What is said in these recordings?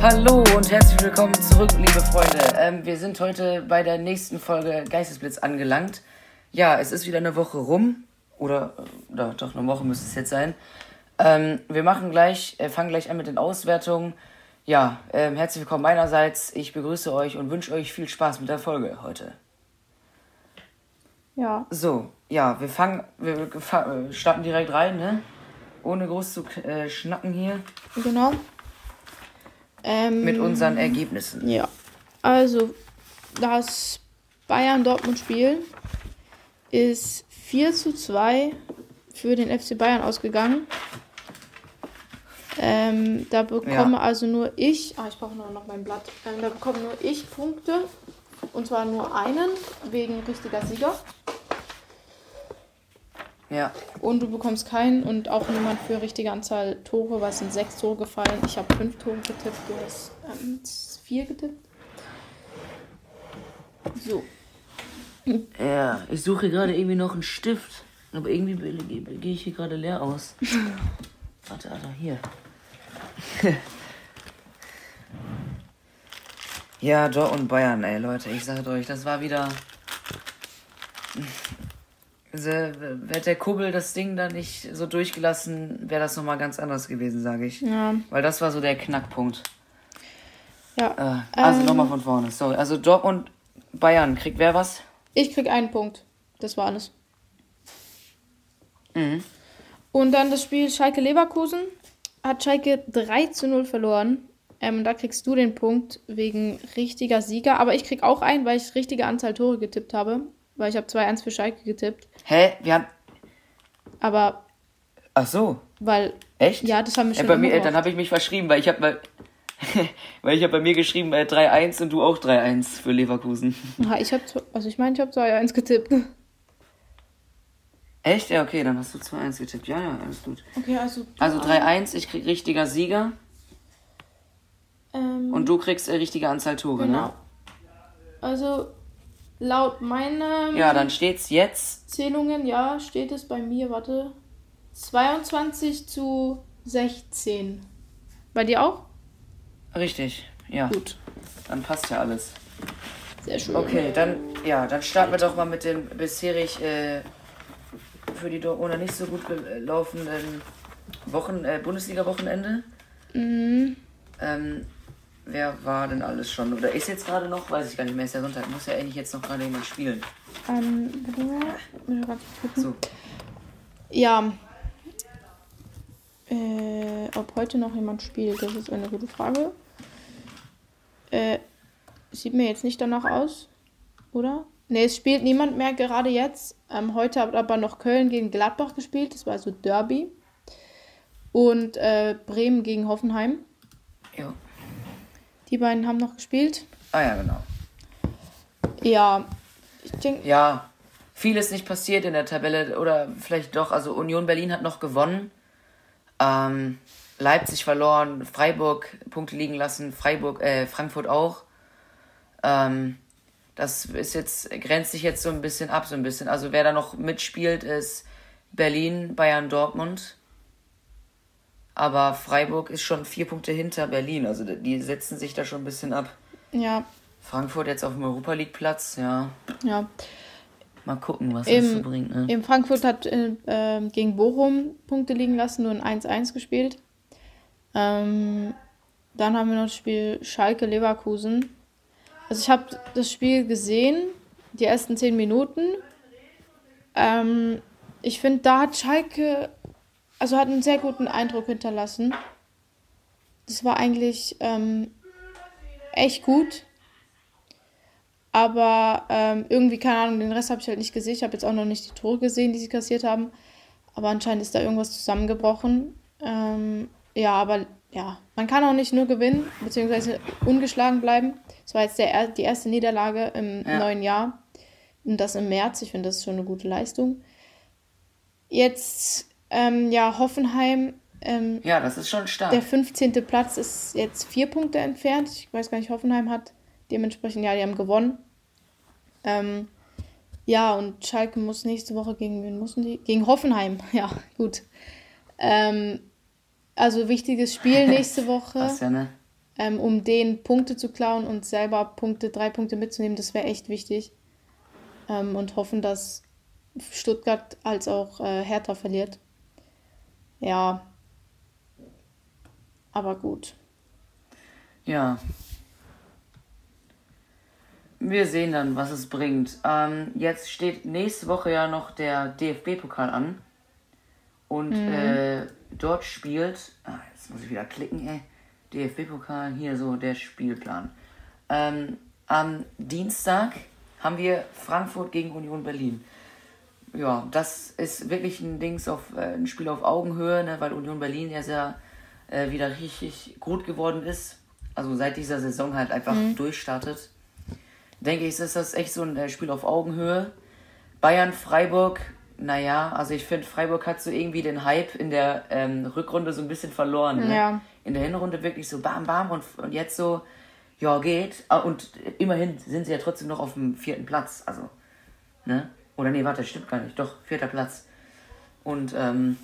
Hallo und herzlich willkommen zurück, liebe Freunde. Ähm, wir sind heute bei der nächsten Folge Geistesblitz angelangt. Ja, es ist wieder eine Woche rum. Oder, oder doch, eine Woche müsste es jetzt sein. Ähm, wir machen gleich, äh, fangen gleich an mit den Auswertungen. Ja, ähm, herzlich willkommen meinerseits. Ich begrüße euch und wünsche euch viel Spaß mit der Folge heute. Ja. So, ja, wir fangen, wir wir starten direkt rein, ne? Ohne groß zu äh, schnacken hier. Genau. Ähm, Mit unseren Ergebnissen. Ja. Also, das Bayern-Dortmund-Spiel ist 4 zu 2 für den FC Bayern ausgegangen. Ähm, da bekomme Ja. also nur ich, ah, ich brauche nur noch mein Blatt, ähm, da bekomme nur ich Punkte. Und zwar nur einen wegen richtiger Sieger. Ja, Und du bekommst keinen und auch niemand für richtige Anzahl Tore, weil es sind sechs Tore gefallen. Ich habe fünf Tore getippt, du hast ähm, vier getippt. So. Ja, ich suche gerade irgendwie noch einen Stift. Aber irgendwie gehe ich hier gerade leer aus. warte, warte, hier. ja, Dortmund Bayern, ey, Leute, ich sage euch, das war wieder. Hätte der Kubbel das Ding da nicht so durchgelassen, wäre das nochmal ganz anders gewesen, sage ich. Ja. Weil das war so der Knackpunkt. Ja. Äh, also Ähm. nochmal von vorne, sorry. Also Dortmund Bayern, kriegt wer was? Ich krieg einen Punkt. Das war alles. Mhm. Und dann das Spiel Schalke-Leverkusen. Hat Schalke 3 zu 0 verloren. Ähm, da kriegst du den Punkt wegen richtiger Sieger. Aber ich krieg auch einen, weil ich richtige Anzahl Tore getippt habe. Weil ich habe 2-1 für Schalke getippt. Hä? Wir haben. Aber Ach so. weil. Echt? Ja, das haben wir Ja, schon bei immer mir, gemacht. dann habe ich mich verschrieben, weil ich habe bei, weil ich habe bei mir geschrieben äh, 3-1 und du auch 3-1 für Leverkusen. Aha, ich habe also ich meine, ich habe 2-1 getippt. Echt? Ja, okay, dann hast du 2-1 getippt. Ja, ja, alles gut. Okay, also Also 3-1, ich krieg richtiger Sieger ähm, und du kriegst äh, richtige Anzahl Tore, genau. ne? Also laut meinen Ja, dann steht's jetzt. Zählungen, ja, steht es bei mir, warte, 22 zu 16. Bei dir auch? Richtig, ja. Gut, Dann passt ja alles. sehr schön. Okay, dann, ja, dann starten wir doch mal mit dem bisherig äh, für die Dortmunder nicht so gut gelaufenen Wochen, äh, Bundesliga-Wochenende. Mhm. Ähm, wer war denn alles schon? Oder ist jetzt gerade noch? Weiß ich gar nicht mehr. Ist ja Sonntag. Muss ja eigentlich jetzt noch gerade jemand spielen. Ähm, warte mal, muss ich grad gucken. So. Ja. Äh, ob heute noch jemand spielt, das ist eine gute Frage. Äh, sieht mir jetzt nicht danach aus, oder? Ne, es spielt niemand mehr gerade jetzt. Ähm, heute hat aber noch Köln gegen Gladbach gespielt, das war also Derby. Und äh, Bremen gegen Hoffenheim. Jo. Die beiden haben noch gespielt. Ah ja, genau. Ja, ich denke, Ja, viel ist nicht passiert in der Tabelle. Oder vielleicht doch. Also Union Berlin hat noch gewonnen. Ähm, Leipzig verloren. Freiburg Punkte liegen lassen. Freiburg, äh, Frankfurt auch. Ähm, das ist jetzt, grenzt sich jetzt so ein bisschen ab, so ein bisschen. Also wer da noch mitspielt, ist Berlin, Bayern, Dortmund. Aber Freiburg ist schon vier Punkte hinter Berlin. Also die setzen sich da schon ein bisschen ab. ja, Frankfurt jetzt auf dem Europa League Platz, ja. ja. Mal gucken, was Im- das so bringt, ne? Eben Frankfurt hat äh, ähm, gegen Bochum Punkte liegen lassen, nur ein 1-1 gespielt. Ähm, dann haben wir noch das Spiel Schalke-Leverkusen. Also ich habe das Spiel gesehen, die ersten 10 Minuten. Ähm, ich finde, da hat Schalke, also hat einen sehr guten Eindruck hinterlassen. Das war eigentlich ähm, echt gut. Aber ähm, irgendwie, keine Ahnung, den Rest habe ich halt nicht gesehen. Ich habe jetzt auch noch nicht die Tore gesehen, die sie kassiert haben. Aber anscheinend ist da irgendwas zusammengebrochen. Ähm, ja, aber ja, man kann auch nicht nur gewinnen, beziehungsweise ungeschlagen bleiben. Das war jetzt der, er- die erste Niederlage im Ja. neuen Jahr. Und das im März. Ich finde, das ist schon eine gute Leistung. Jetzt, ähm, ja, Hoffenheim. Ähm, Ja, das ist schon stark. der 15. Platz ist jetzt vier Punkte entfernt. Ich weiß gar nicht, Hoffenheim hat dementsprechend, ja, die haben gewonnen. Ähm, ja, und Schalke muss nächste Woche gegen wen müssen die? Gegen Hoffenheim, ja, gut. Ähm, also wichtiges Spiel nächste Woche. Krass, ja, ne? ähm, um den Punkte zu klauen und selber Punkte, drei Punkte mitzunehmen. Das wäre echt wichtig. Ähm, und hoffen, dass Stuttgart als auch äh, Hertha verliert. Ja. Aber gut. Ja. Wir sehen dann, was es bringt. Ähm, jetzt steht nächste Woche ja noch der DFB-Pokal an. Und mhm. äh, dort spielt. Ah, jetzt muss ich wieder klicken, ey. DFB-Pokal, hier so der Spielplan. Ähm, am Dienstag haben wir Frankfurt gegen Union Berlin. Ja, das ist wirklich ein Dings auf äh, ein Spiel auf Augenhöhe, ne, weil Union Berlin ja sehr äh, wieder richtig gut geworden ist. Also seit dieser Saison halt einfach mhm. durchstartet. Denke ich, ist das echt so ein äh, Spiel auf Augenhöhe. Bayern, Freiburg, naja, also ich finde, Freiburg hat so irgendwie den Hype in der ähm, Rückrunde so ein bisschen verloren. Ne? Ja. In der Hinrunde wirklich so bam, bam und, und jetzt so, ja, geht. Ah, und immerhin sind sie ja trotzdem noch auf dem vierten Platz. Also, ne? Oder nee, warte, stimmt gar nicht. Doch, vierter Platz. Und ähm,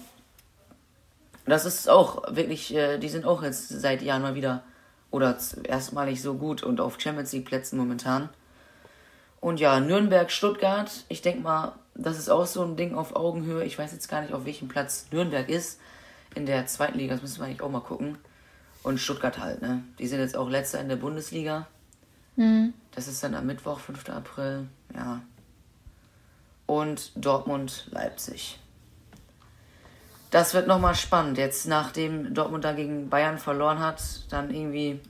das ist auch wirklich, äh, die sind auch jetzt seit Jahren mal wieder oder erstmalig so gut und auf Champions League Plätzen momentan. Und ja, Nürnberg, Stuttgart, ich denke mal, das ist auch so ein Ding auf Augenhöhe. Ich weiß jetzt gar nicht, auf welchem Platz Nürnberg ist in der zweiten Liga. Das müssen wir eigentlich auch mal gucken. Und Stuttgart halt, ne? Die sind jetzt auch letzter in der Bundesliga. Mhm. Das ist dann am Mittwoch, 5. April. Ja, und Dortmund Leipzig. Das wird nochmal spannend. Jetzt, nachdem Dortmund da gegen Bayern verloren hat, dann irgendwie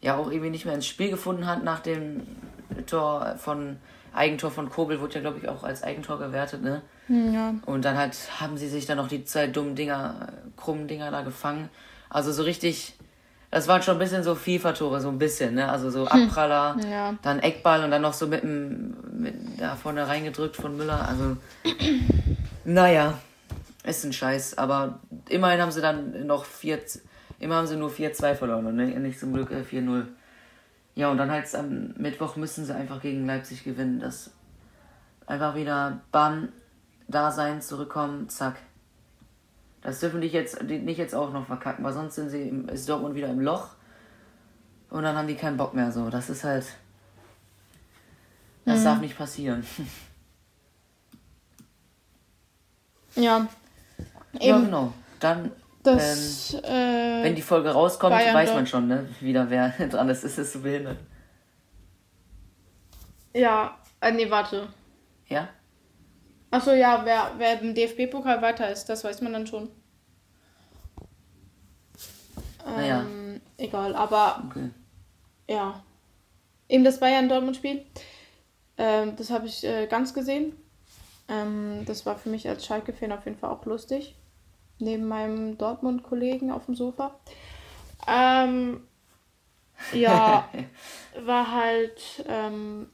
ja auch irgendwie nicht mehr ins Spiel gefunden hat nach dem Tor von Eigentor von Kogel, wurde ja glaube ich auch als Eigentor gewertet, ne? Hm, ja. Und dann halt haben sie sich dann noch die zwei dummen Dinger, krummen Dinger da gefangen. Also so richtig das waren schon ein bisschen so FIFA-Tore, so ein bisschen, ne? Also so hm. Abpraller, hm, ja. dann Eckball und dann noch so mit dem, mit, da vorne reingedrückt von Müller. Also, naja, ist ein Scheiß. Aber immerhin haben sie dann noch 4, immer haben sie nur 4-2 verloren und nicht zum Glück 4-0. Äh, ja, und dann halt am Mittwoch müssen sie einfach gegen Leipzig gewinnen. Das einfach wieder bam, da sein, zurückkommen, zack. Das dürfen die jetzt, nicht jetzt auch noch verkacken, weil sonst sind sie, im, ist Dortmund wieder im Loch und dann haben die keinen Bock mehr so. Das ist halt. Das mhm. darf nicht passieren. Ja. Eben. Ja, genau. Dann, das, ähm, äh, wenn die Folge rauskommt, Bayern weiß man schon, ne? Wieder wer dran ist. Ist es so behindert. Ja, äh, nee, warte. Ja? Achso, ja, wer, wer im DFB-Pokal weiter ist, das weiß man dann schon. Naja. Ähm, egal, aber okay. ja. Eben das Bayern-Dortmund-Spiel, ähm, das habe ich äh, ganz gesehen. Ähm, das war für mich als Schalke-Fan auf jeden Fall auch lustig. Neben meinem Dortmund-Kollegen auf dem Sofa. Ähm, ja, war halt, ähm,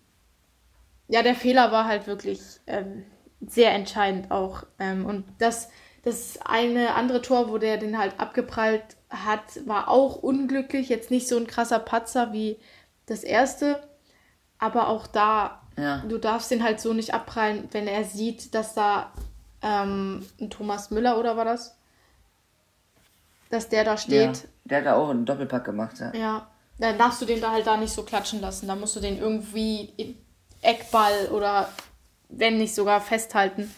ja, der Fehler war halt wirklich ähm, sehr entscheidend auch. Ähm, und das, das eine andere Tor, wo der den halt abgeprallt hat, war auch unglücklich. Jetzt nicht so ein krasser Patzer wie das erste. Aber auch da, ja. du darfst den halt so nicht abprallen, wenn er sieht, dass da ähm, ein Thomas Müller oder war das? Dass der da steht. Ja, der hat da auch einen Doppelpack gemacht, ja. Ja. Dann darfst du den da halt da nicht so klatschen lassen. Da musst du den irgendwie in Eckball oder wenn nicht sogar festhalten.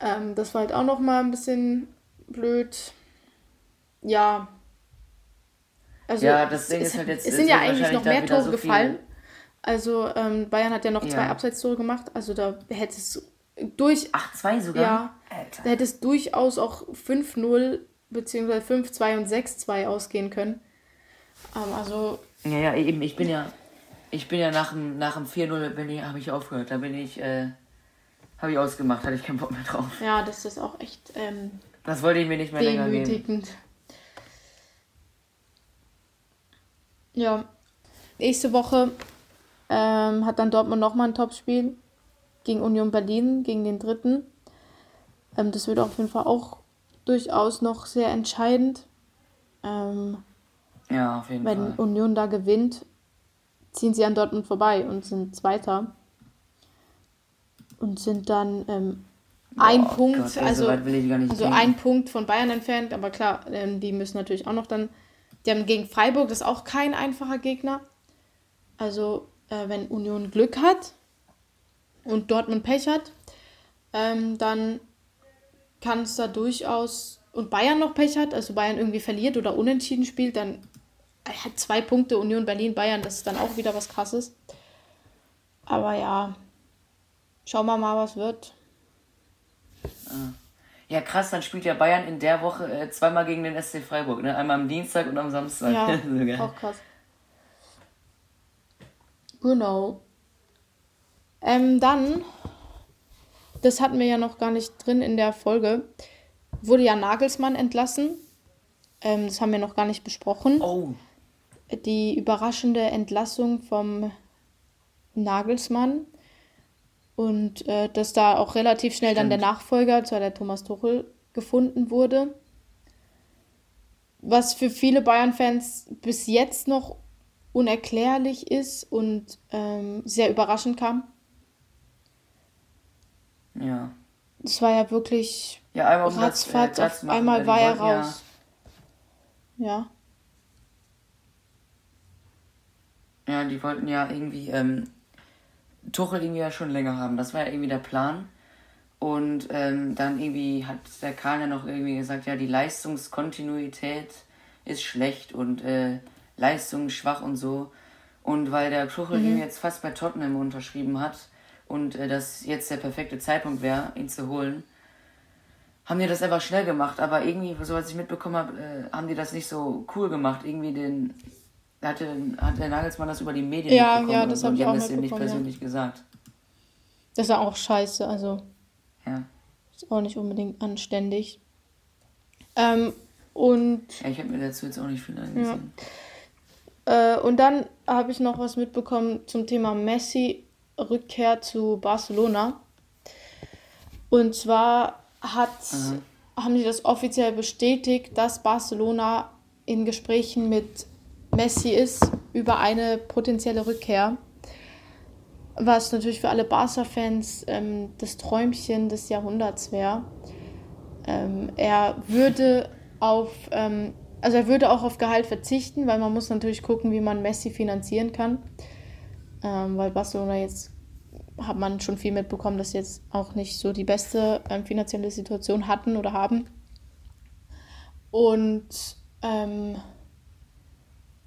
Ähm, das war halt auch noch mal ein bisschen blöd. Ja. Also, ja, das Ding es, ist halt jetzt. Es sind ja eigentlich noch mehr Tore so gefallen. Also ähm, Bayern hat ja noch ja. zwei Abseitstore gemacht. Also da hätte es durch. Ach, zwei sogar? Ja. Alter. Da hätte es durchaus auch 5-0 bzw. 5-2 und 6-2 ausgehen können. Ähm, also. Ja, ja, eben, ich bin ja ich bin ja nach dem, nach dem 4-0 habe ich aufgehört. Da bin ich, äh, habe ich ausgemacht, hatte ich keinen Bock mehr drauf. Ja, das ist auch echt. Ähm, das wollte ich mir nicht mehr länger geben. Ja. Nächste Woche ähm, hat dann Dortmund nochmal ein Topspiel gegen Union Berlin, gegen den dritten. Ähm, das wird auf jeden Fall auch durchaus noch sehr entscheidend. Ähm, ja, auf jeden wenn Fall. Wenn Union da gewinnt, ziehen sie an Dortmund vorbei und sind Zweiter. Und sind dann ähm, ein oh, Punkt, Gott, also, also ein Punkt von Bayern entfernt, aber klar, ähm, die müssen natürlich auch noch dann Die haben gegen Freiburg, das ist auch kein einfacher Gegner. Also, äh, wenn Union Glück hat und Dortmund Pech hat, ähm, dann kann es da durchaus und Bayern noch Pech hat, also Bayern irgendwie verliert oder unentschieden spielt, dann hat zwei Punkte Union Berlin Bayern, das ist dann auch wieder was krasses. Aber ja, schauen wir mal, was wird. Ah. Ja, krass, dann spielt ja Bayern in der Woche äh, zweimal gegen den SC Freiburg, ne? Einmal am Dienstag und am Samstag. Ja, so auch krass. Genau. Ähm, dann, das hatten wir ja noch gar nicht drin in der Folge, wurde ja Nagelsmann entlassen. Ähm, das haben wir noch gar nicht besprochen. Oh. Die überraschende Entlassung vom Nagelsmann. Und äh, dass da auch relativ schnell Stimmt. dann der Nachfolger, zwar der Thomas Tuchel, gefunden wurde. Was für viele Bayern-Fans bis jetzt noch unerklärlich ist und ähm, sehr überraschend kam. Ja. Es war ja wirklich ja, einmal um ratzfatz, äh, auf einmal war er raus. Ja. ja. Ja, die wollten ja irgendwie ähm, Tuchel irgendwie ja schon länger haben. Das war ja irgendwie der Plan. Und ähm, dann irgendwie hat der Kahn ja noch irgendwie gesagt, ja, die Leistungskontinuität ist schlecht und äh, leistungsschwach und so. Und weil der Tuchel mhm. jetzt fast bei Tottenham unterschrieben hat und äh, das jetzt der perfekte Zeitpunkt wäre, ihn zu holen, haben die das einfach schnell gemacht. Aber irgendwie, so was ich mitbekommen habe, äh, haben die das nicht so cool gemacht. Irgendwie den hatte, hat der Nagelsmann das über die Medien ja, mitbekommen ja, das und, und die haben das nicht persönlich ja. gesagt. Das ist ja auch scheiße, also. Ja. Ist auch nicht unbedingt anständig. Ähm, und. Ja, ich habe mir dazu jetzt auch nicht viel angesehen. Ja. Äh, und dann habe ich noch was mitbekommen zum Thema Messi Rückkehr zu Barcelona. Und zwar hat, haben die das offiziell bestätigt, dass Barcelona in Gesprächen mit Messi ist über eine potenzielle Rückkehr. Was natürlich für alle Barca-Fans ähm, das Träumchen des Jahrhunderts wäre. Ähm, er würde auf, ähm, also er würde auch auf Gehalt verzichten, weil man muss natürlich gucken, wie man Messi finanzieren kann. Ähm, weil Barcelona jetzt hat man schon viel mitbekommen, dass sie jetzt auch nicht so die beste ähm, finanzielle Situation hatten oder haben. Und ähm,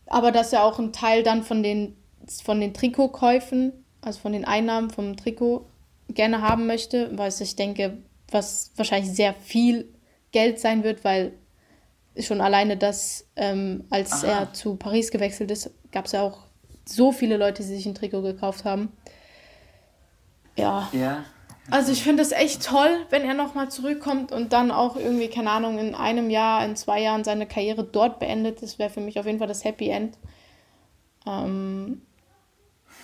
aber dass er auch einen Teil dann von den, von den Trikotkäufen, also von den Einnahmen vom Trikot gerne haben möchte, was ich denke, was wahrscheinlich sehr viel Geld sein wird, weil schon alleine das, ähm, als Aha. er zu Paris gewechselt ist, gab es ja auch so viele Leute, die sich ein Trikot gekauft haben. Ja. Ja. Also ich finde es echt toll, wenn er nochmal zurückkommt und dann auch irgendwie, keine Ahnung, in einem Jahr, in zwei Jahren seine Karriere dort beendet. Das wäre für mich auf jeden Fall das Happy End. Ähm,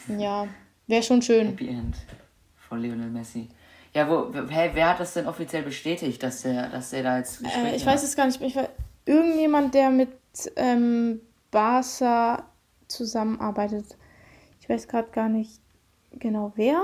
ja, wäre schon schön. Happy End von Lionel Messi. Ja, wo, hä, wer hat das denn offiziell bestätigt, dass der, dass der da jetzt äh, Ich weiß es gar nicht. Ich weiß, irgendjemand, der mit ähm, Barca zusammenarbeitet. Ich weiß gerade gar nicht genau wer.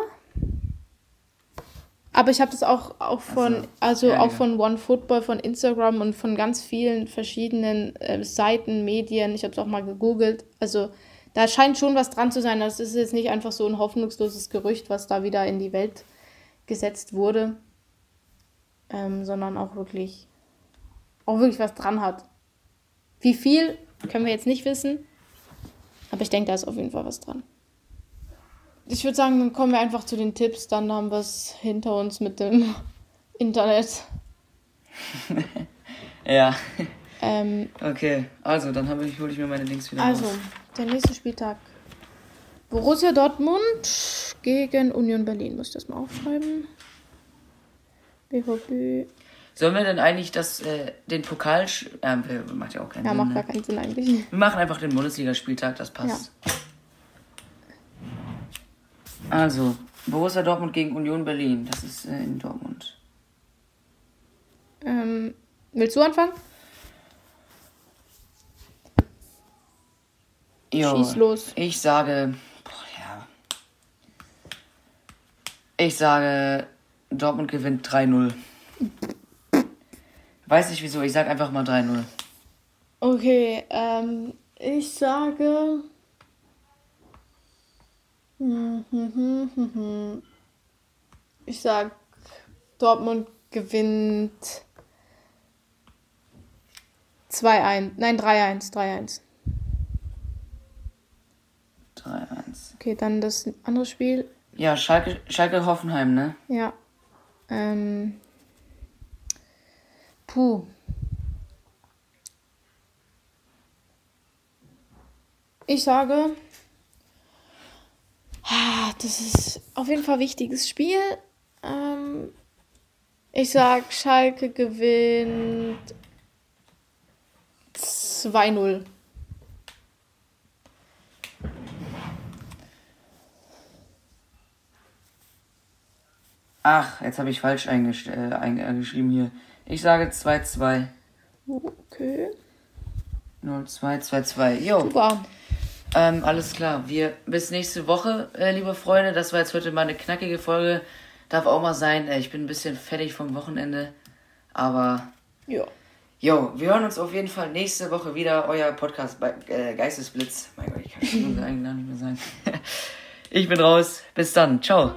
Aber ich habe das auch, auch von, also, also ja, auch ja. von OneFootball, von Instagram und von ganz vielen verschiedenen äh, Seiten, Medien. Ich habe es auch mal gegoogelt. Also da scheint schon was dran zu sein. Das ist jetzt nicht einfach so ein hoffnungsloses Gerücht, was da wieder in die Welt gesetzt wurde, ähm, sondern auch wirklich, auch wirklich was dran hat. Wie viel, können wir jetzt nicht wissen. Aber ich denke, da ist auf jeden Fall was dran ich würde sagen, dann kommen wir einfach zu den Tipps, dann haben wir es hinter uns mit dem Internet. ja. Ähm, okay, also dann hole ich mir meine Links wieder Also, raus. der nächste Spieltag. Borussia Dortmund gegen Union Berlin. Muss ich das mal aufschreiben? BVB. Sollen wir denn eigentlich das, äh, den Pokal... Äh, macht ja auch keinen ja, Sinn. Ja, macht ne? gar keinen Sinn eigentlich. Wir machen einfach den Bundesligaspieltag, das passt. Ja. Also, Borussia Dortmund gegen Union Berlin. Das ist äh, in Dortmund. Ähm, willst du anfangen? Jo, Schieß los. Ich sage. Boah, ja. Ich sage, Dortmund gewinnt 3-0. Weiß nicht wieso, ich sage einfach mal 3-0. Okay, ähm, ich sage. Hm, hm, hm, hm, hm. Ich sag, Dortmund gewinnt 2-1. Nein, 3-1. 3-1. 3-1. Okay, dann das andere Spiel. Ja, Schalke, Schalke Hoffenheim, ne? Ja. Ähm. Puh. Ich sage, das ist auf jeden Fall ein wichtiges Spiel. Ähm, ich sag, Schalke gewinnt 2-0. Ach, jetzt habe ich falsch eingesch äh, eingeschrieben hier. Ich sage 2-2. Okay. 0-2-2-2. Jo. Super. Ähm, alles klar. Wir bis nächste Woche, äh, liebe Freunde. Das war jetzt heute mal eine knackige Folge. Darf auch mal sein. Äh, ich bin ein bisschen fertig vom Wochenende. Aber. Ja. Jo, wir hören uns auf jeden Fall nächste Woche wieder. Euer Podcast bei äh, Geistesblitz. Mein Gott, ich kann so eigentlich nicht mehr sagen. ich bin raus. Bis dann. Ciao.